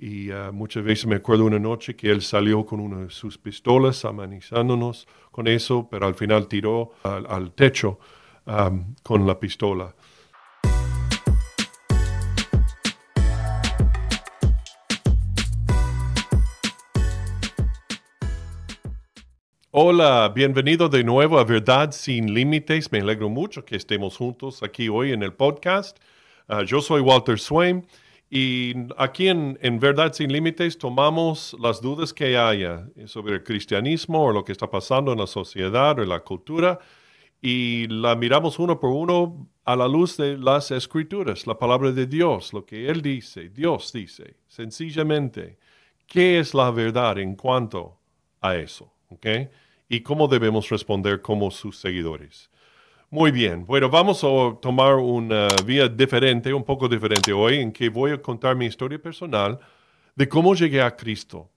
Y ah, muchas veces me acuerdo una noche que él salió con una de sus pistolas amenizándonos con eso, pero al final tiró al, techo con la pistola. Hola, bienvenido de nuevo a Verdad sin Límites. Me alegro mucho que estemos juntos aquí hoy en el podcast. Ah, yo soy Walter Swain y aquí en, Verdad sin Límites tomamos las dudas que haya sobre el cristianismo o lo que está pasando en la sociedad o en la cultura y la miramos uno por uno a la luz de las escrituras, la palabra de Dios, lo que Él dice, Dios dice, sencillamente, ¿qué es la verdad en cuanto a eso? ¿Okay? y cómo debemos responder como sus seguidores. Muy bien, bueno, vamos a tomar una vía diferente, un poco diferente hoy, en que voy a contar mi historia personal de cómo llegué a Cristo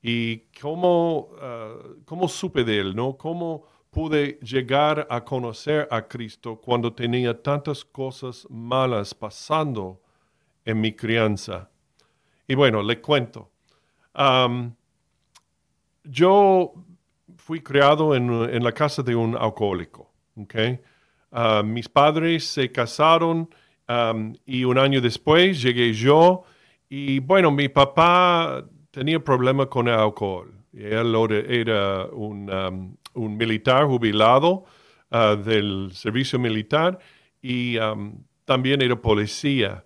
y cómo, ah, cómo supe de Él, ¿no? Cómo pude llegar a conocer a Cristo cuando tenía tantas cosas malas pasando en mi crianza. Y bueno, le cuento. yo fui criado en, la casa de un alcohólico. Okay? Ah, mis padres se casaron y un año después llegué yo y bueno, mi papá tenía problemas con el alcohol. Él era un, militar jubilado ah, del servicio militar y también era policía.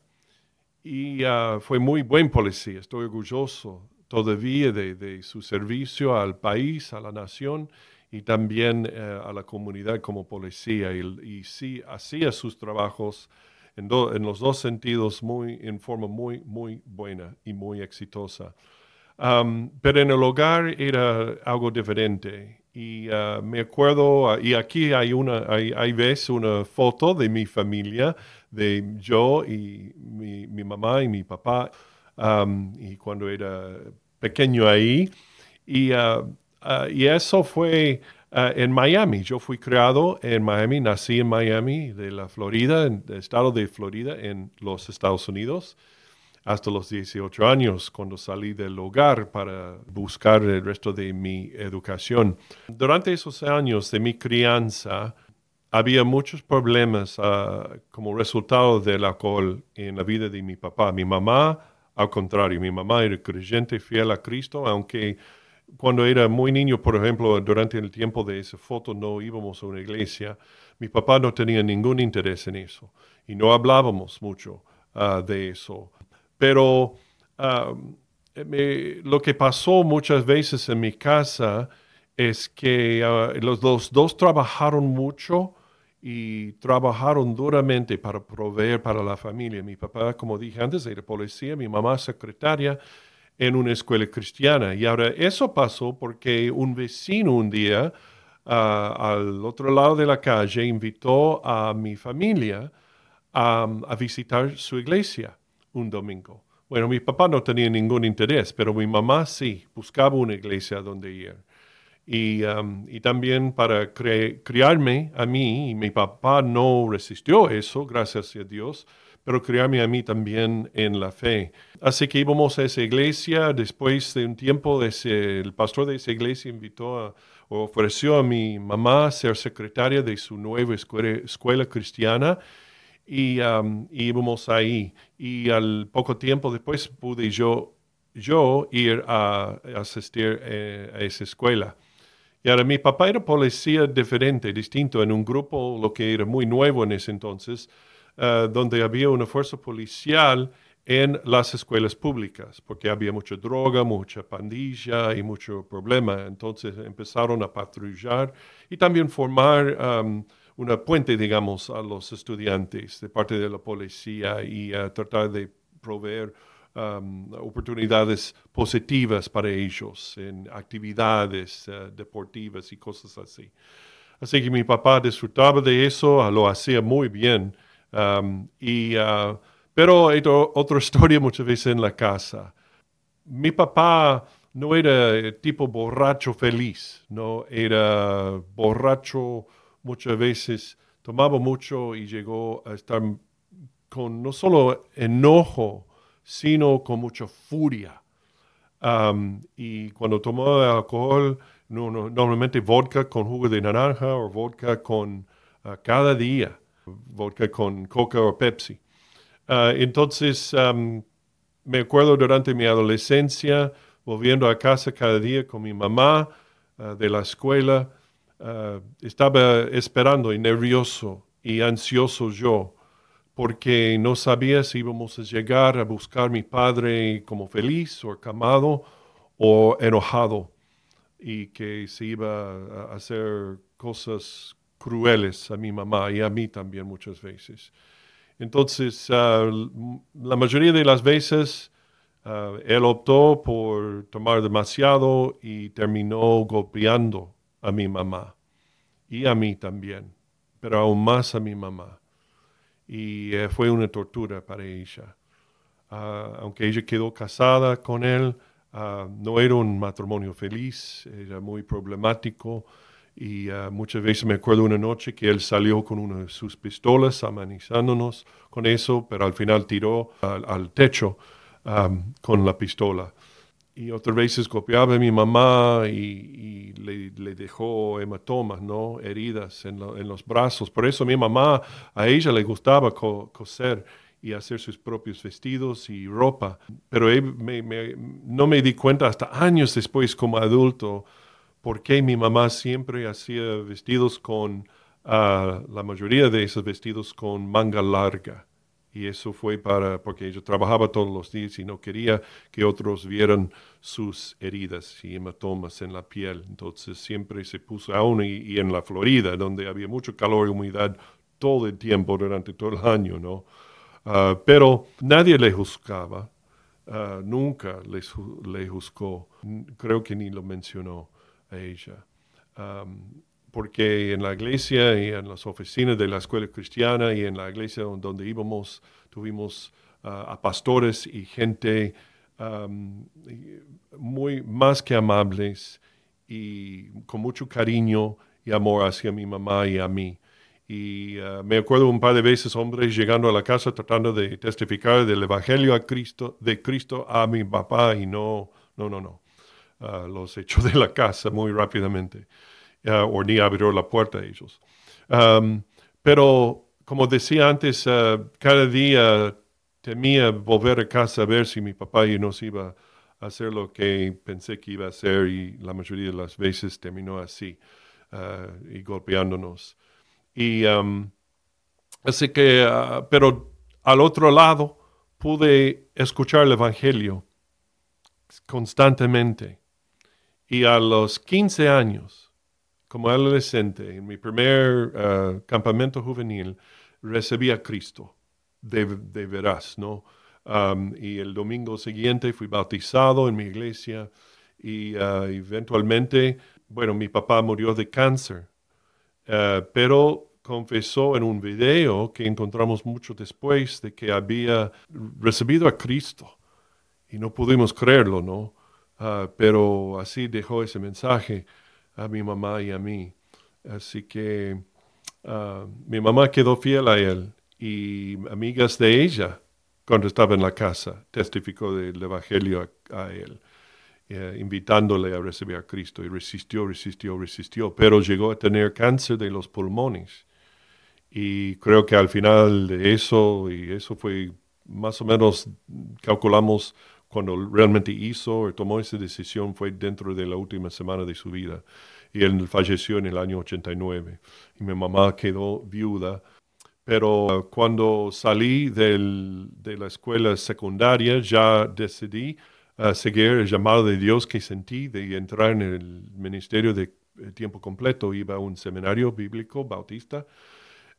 Y ah, fue muy buen policía, estoy orgulloso todavía de, su servicio al país, a la nación y también eh, a la comunidad como policía. Y, sí, hacía sus trabajos en, los dos sentidos muy, en forma muy, muy buena y muy exitosa. pero en el hogar era algo diferente. Y ah, me acuerdo, ah, y aquí hay una, hay, ves una foto de mi familia, de yo y mi, mi mamá y mi papá y cuando era pequeño ahí. Y, uh, uh, y eso fue uh, en Miami. Yo fui criado en Miami, nací en Miami, de la Florida, en el estado de Florida, en los Estados Unidos, hasta los 18 años, cuando salí del hogar para buscar el resto de mi educación. Durante esos años de mi crianza, había muchos problemas como resultado del alcohol en la vida de mi papá. Mi mamá al contrario, mi mamá era creyente, fiel a Cristo, aunque cuando era muy niño, por ejemplo, durante el tiempo de esa foto no íbamos a una iglesia, mi papá no tenía ningún interés en eso y no hablábamos mucho ah, de eso. Pero ah, lo que pasó muchas veces en mi casa es que ah, los dos trabajaron mucho y trabajaron duramente para proveer para la familia. Mi papá, como dije antes, era policía, mi mamá secretaria en una escuela cristiana. Y ahora eso pasó porque un vecino un día ah, al otro lado de la calle invitó a mi familia a visitar su iglesia un domingo. Bueno, mi papá no tenía ningún interés, pero mi mamá sí, buscaba una iglesia donde ir. Um, y, también para criarme a mí, y mi papá no resistió eso, gracias a Dios, pero criarme a mí también en la fe. Así que íbamos a esa iglesia, después de un tiempo el pastor de esa iglesia invitó a, o ofreció a mi mamá ser secretaria de su nueva escuela, cristiana y um, íbamos ahí. Y al poco tiempo después pude yo, yo ir a, asistir eh, a esa escuela. Y ahora mi papá era policía diferente, distinto, en un grupo, lo que era muy nuevo en ese entonces, eh, donde había una fuerza policial en las escuelas públicas, porque había mucha droga, mucha pandilla y mucho problema. Entonces empezaron a patrullar y también formar um, una puente, digamos, a los estudiantes de parte de la policía y tratar de proveer Um, oportunidades positivas para ellos en actividades uh, deportivas y cosas así. Así que mi papá disfrutaba de eso, lo hacía muy bien. Um, y, uh, pero hay otra historia muchas veces en la casa. Mi papá no era tipo borracho feliz, no era borracho muchas veces, tomaba mucho y llegó a estar con no solo enojo, sino con mucha furia. y cuando tomaba alcohol, normalmente vodka con jugo de naranja o vodka con ah, cada día, vodka con coca o Pepsi. Ah, entonces, me acuerdo durante mi adolescencia, volviendo a casa cada día con mi mamá ah, de la escuela, estaba esperando y nervioso y ansioso yo porque no sabía si íbamos a llegar a buscar a mi padre como feliz o acamado o enojado y que se iba a hacer cosas crueles a mi mamá y a mí también muchas veces. Entonces, ah, la mayoría de las veces ah, él optó por tomar demasiado y terminó golpeando a mi mamá y a mí también, pero aún más a mi mamá y eh, fue una tortura para ella. Ah, aunque ella quedó casada con él, no era un matrimonio feliz, era muy problemático y ah, muchas veces me acuerdo una noche que él salió con una de sus pistolas amenizándonos con eso, pero al final tiró al, techo con la pistola y otras veces copiaba a mi mamá y, le, dejó hematomas, ¿no? Heridas en, los brazos. Por eso mi mamá, a ella le gustaba coser y hacer sus propios vestidos y ropa. Pero no me di cuenta hasta años después como adulto por qué mi mamá siempre hacía vestidos con, ah, la mayoría de esos vestidos con manga larga y eso fue para porque ella trabajaba todos los días y no quería que otros vieran sus heridas y hematomas en la piel. Entonces siempre se puso aún y, en la Florida, donde había mucho calor y humedad todo el tiempo durante todo el año, ¿no? Ah, pero nadie le juzgaba, ah, nunca le, le, juzgó, creo que ni lo mencionó a ella porque en la iglesia y en las oficinas de la escuela cristiana y en la iglesia donde íbamos, tuvimos ah, a pastores y gente muy más que amables y con mucho cariño y amor hacia mi mamá y a mí. Y ah, me acuerdo un par de veces hombres llegando a la casa tratando de testificar del Evangelio a Cristo, de Cristo a mi papá y no, no, no, no. Ah, los echó de la casa muy rápidamente. Uh, o ni abrió la puerta a ellos. Pero, como decía antes, uh, cada día temía volver a casa a ver si mi papá y nos iba a hacer lo que pensé que iba a hacer y la mayoría de las veces terminó así uh, y golpeándonos. Y así que, pero al otro lado pude escuchar el Evangelio constantemente. Y a los 15 años, como adolescente, en mi primer uh, campamento juvenil, recibí a Cristo de, veras, ¿no? Um, y el domingo siguiente fui bautizado en mi iglesia y uh, eventualmente, bueno, mi papá murió de cáncer, uh, pero confesó en un video que encontramos mucho después de que había recibido a Cristo y no pudimos creerlo, ¿no? Pero así dejó ese mensaje a mi mamá y a mí. Así que ah, mi mamá quedó fiel a él y amigas de ella, cuando estaba en la casa, testificó del Evangelio a, él, eh, invitándole a recibir a Cristo y resistió, resistió, resistió, pero llegó a tener cáncer de los pulmones. Y creo que al final de eso, y eso fue más o menos, calculamos cuando realmente hizo o tomó esa decisión fue dentro de la última semana de su vida. Y él falleció en el año 89. Y mi mamá quedó viuda. Pero cuando salí de la escuela secundaria ya decidí uh, seguir el llamado de Dios que sentí de entrar en el ministerio de eh, tiempo completo. Iba a un seminario bíblico bautista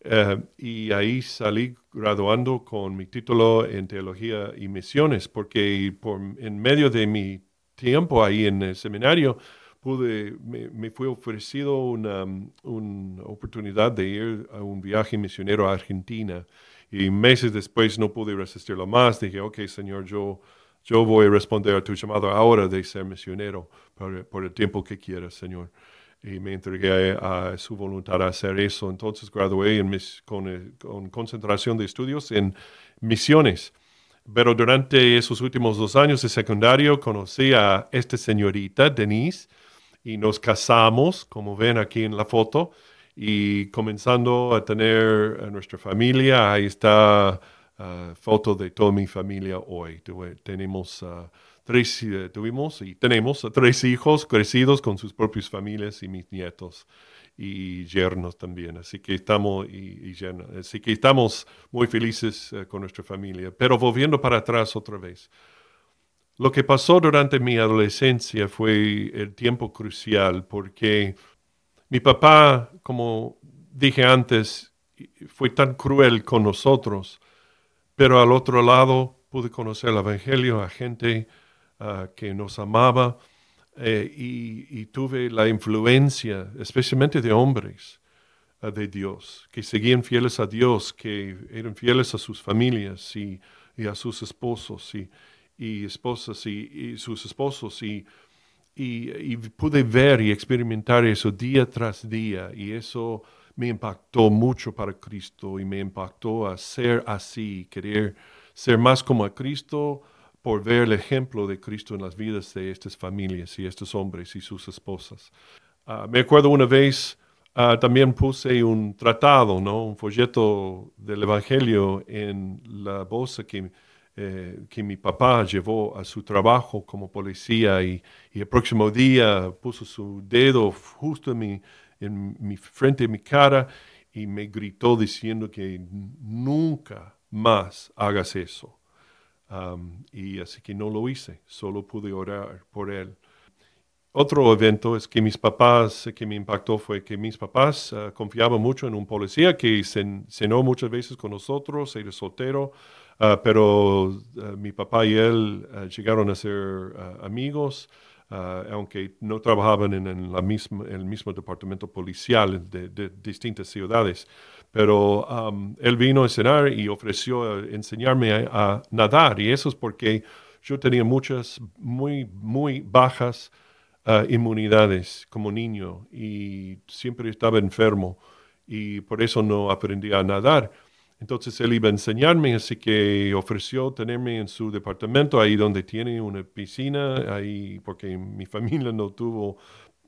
eh, y ahí salí graduando con mi título en teología y misiones, porque por, en medio de mi tiempo ahí en el seminario, pude, me, fue ofrecido una, una, oportunidad de ir a un viaje misionero a Argentina. Y meses después no pude resistirlo más. Dije, ok, Señor, yo, yo voy a responder a tu llamado ahora de ser misionero por, por el tiempo que quieras, Señor y me entregué a, su voluntad a hacer eso. Entonces gradué en mis, con, eh, con, concentración de estudios en misiones Pero durante esos últimos dos años de secundario conocí a esta señorita, Denise, y nos casamos, como ven aquí en la foto, y comenzando a tener a nuestra familia, ahí está uh, foto de toda mi familia hoy. tenemos uh, tres, eh, tuvimos y tenemos tres hijos crecidos con sus propias familias y mis nietos y yernos también. Así que estamos, y, así que estamos muy felices eh, con nuestra familia. Pero volviendo para atrás otra vez. Lo que pasó durante mi adolescencia fue el tiempo crucial porque mi papá, como dije antes, fue tan cruel con nosotros, pero al otro lado pude conocer el Evangelio a gente ah, que nos amaba eh, y, tuve la influencia, especialmente de hombres uh, de Dios, que seguían fieles a Dios, que eran fieles a sus familias y, a sus esposos y, esposas y, sus esposos y, y, pude ver y experimentar eso día tras día y eso me impactó mucho para Cristo y me impactó a ser así, querer ser más como a Cristo, por ver el ejemplo de Cristo en las vidas de estas familias y estos hombres y sus esposas. Ah, me acuerdo una vez ah, también puse un tratado, ¿no? un folleto del Evangelio en la bolsa que, eh, que mi papá llevó a su trabajo como policía y, y, el próximo día puso su dedo justo en mi, en mi frente, en mi cara y me gritó diciendo que nunca más hagas eso y así que no lo hice, solo pude orar por él. Otro evento es que mis papás, que me impactó fue que mis papás ah, confiaban mucho en un policía que cenó muchas veces con nosotros, era soltero, uh, pero ah, mi papá y él llegaron a ser amigos, aunque no trabajaban en, la misma, el mismo departamento policial de, de distintas ciudades. Pero um, él vino a cenar y ofreció enseñarme a, nadar. Y eso es porque yo tenía muchas, muy, muy bajas uh, inmunidades como niño y siempre estaba enfermo y por eso no aprendí a nadar. Entonces él iba a enseñarme, así que ofreció tenerme en su departamento, ahí donde tiene una piscina, ahí porque mi familia no tuvo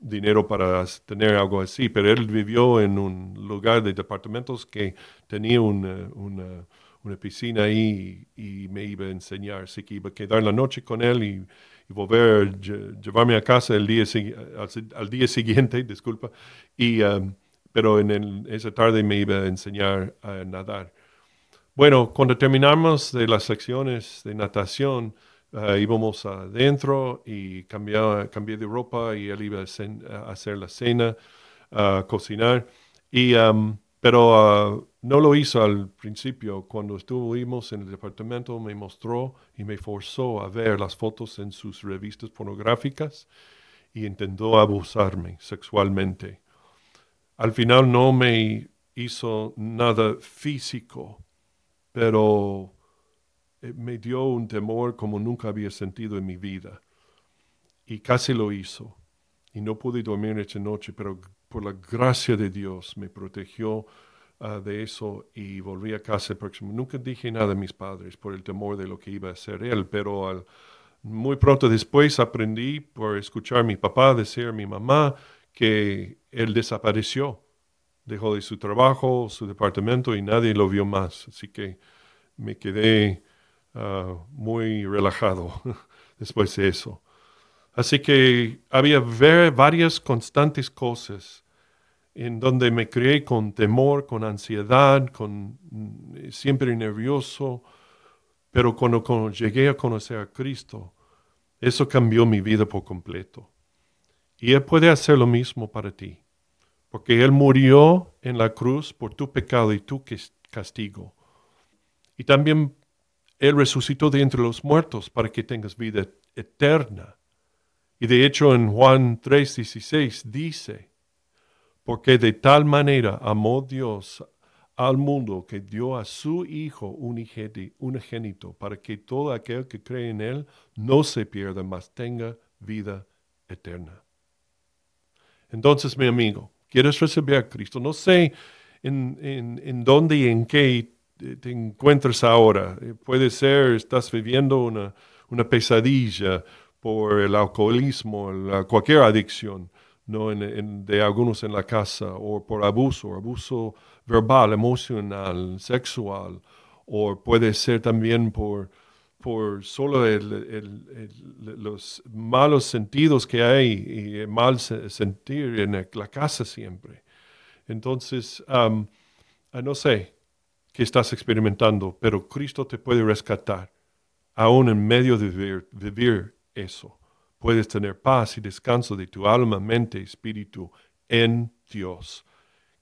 dinero para tener algo así, pero él vivió en un lugar de departamentos que tenía una, una, una piscina ahí y, me iba a enseñar, así que iba a quedar la noche con él y, volver, llevarme a casa el día, al, día siguiente, disculpa, y, um, pero en esa tarde me iba a enseñar a nadar. Bueno, cuando terminamos de las secciones de natación, Uh, íbamos adentro y cambiaba, cambié de ropa y él iba a, hacer la cena, a cocinar. Y, um, pero uh, no lo hizo al principio. Cuando estuvimos en el departamento me mostró y me forzó a ver las fotos en sus revistas pornográficas y intentó abusarme sexualmente. Al final no me hizo nada físico, pero me dio un temor como nunca había sentido en mi vida. Y casi lo hizo. Y no pude dormir esa noche, pero por la gracia de Dios me protegió ah, de eso y volví a casa el próximo. Nunca dije nada a mis padres por el temor de lo que iba a hacer él, pero muy pronto después aprendí por escuchar a mi papá decir a mi mamá que él desapareció. Dejó de su trabajo, su departamento y nadie lo vio más. Así que me quedé Ah, muy relajado después de eso. Así que había varias constantes cosas en donde me crié con temor, con ansiedad, con mm, siempre nervioso, pero cuando, cuando llegué a conocer a Cristo, eso cambió mi vida por completo. Y Él puede hacer lo mismo para ti, porque Él murió en la cruz por tu pecado y tu castigo. Y también él resucitó de entre los muertos para que tengas vida eterna. Y de hecho en Juan 3:16 dice, porque de tal manera amó Dios al mundo que dio a su Hijo unigénito para que todo aquel que cree en Él no se pierda, mas tenga vida eterna. Entonces, mi amigo, ¿quieres recibir a Cristo? No sé en, en, en dónde y en qué te encuentras ahora. Eh, puede ser, estás viviendo una, una pesadilla por el alcoholismo, cualquier adicción, ¿no? de algunos en la casa, o por abuso, abuso verbal, emocional, sexual, o puede ser también por, por solo los malos sentidos que hay y el mal sentir en la casa siempre. Entonces, no sé qué estás experimentando, pero Cristo te puede rescatar, aún en medio de vivir eso. Puedes tener paz y descanso de tu alma, mente, espíritu en Dios,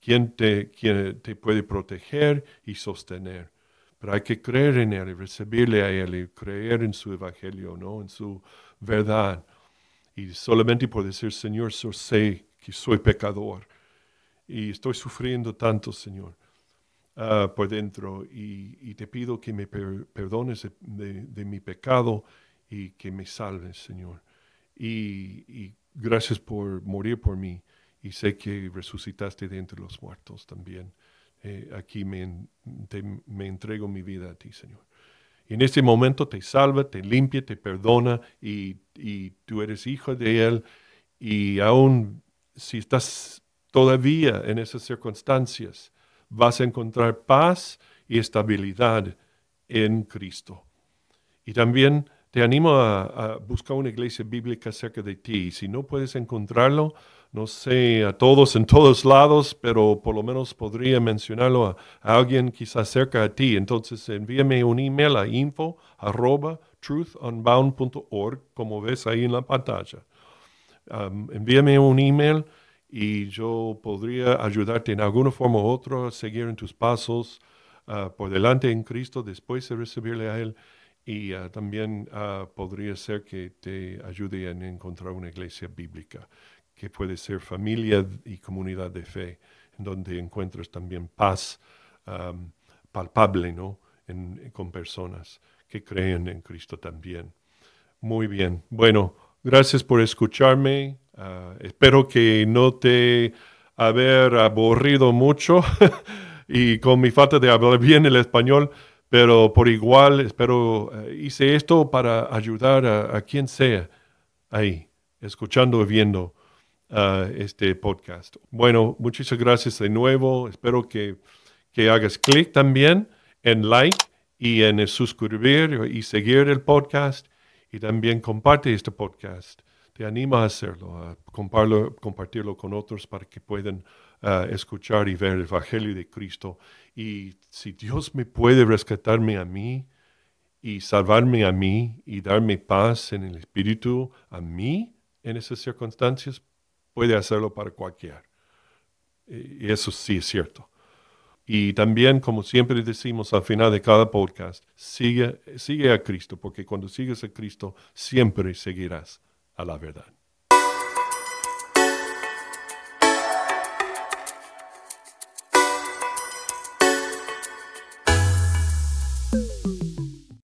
quien te, quien te puede proteger y sostener. Pero hay que creer en Él y recibirle a Él y creer en su evangelio, ¿no? en su verdad. Y solamente por decir, Señor, yo sé que soy pecador y estoy sufriendo tanto, Señor, uh, por dentro. Y, te pido que me perdones de, mi pecado y que me salves, Señor. Y, gracias por morir por mí. Y sé que resucitaste de entre los muertos también. Eh, aquí me, me entrego mi vida a ti, Señor. Y en este momento te salva, te limpia, te perdona y, y tú eres hijo de Él. Y aún si estás todavía en esas circunstancias, vas a encontrar paz y estabilidad en Cristo. Y también te animo a, buscar una iglesia bíblica cerca de ti. Si no puedes encontrarlo, no sé a todos en todos lados, pero por lo menos podría mencionarlo a, alguien quizás cerca de ti. Entonces envíame un email a info como ves ahí en la pantalla. envíame un email y yo podría ayudarte en alguna forma u otra a seguir en tus pasos ah, por delante en Cristo después de recibirle a Él y ah, también ah, podría ser que te ayude a encontrar una iglesia bíblica, que puede ser familia y comunidad de fe, en donde encuentres también paz palpable ¿no? con personas que creen en Cristo también. Muy bien. Bueno, gracias por escucharme. Ah, espero que no te haber aburrido mucho y con mi falta de hablar bien el español pero por igual espero, eh, hice esto para ayudar a, quien sea ahí, escuchando y viendo ah, este podcast. Bueno, muchas gracias de nuevo. Espero que, que hagas clic también en like y en suscribir y seguir el podcast. Y también comparte este podcast. Te animo a hacerlo, a compartirlo, con otros para que puedan ah, escuchar y ver el Evangelio de Cristo y si Dios me puede rescatarme a mí y salvarme a mí y darme paz en el espíritu a mí en esas circunstancias, puede hacerlo para cualquiera. Y eso sí es cierto. Y también, como siempre decimos al final de cada podcast, sigue, sigue a Cristo, porque cuando sigues a Cristo, siempre seguirás a la verdad.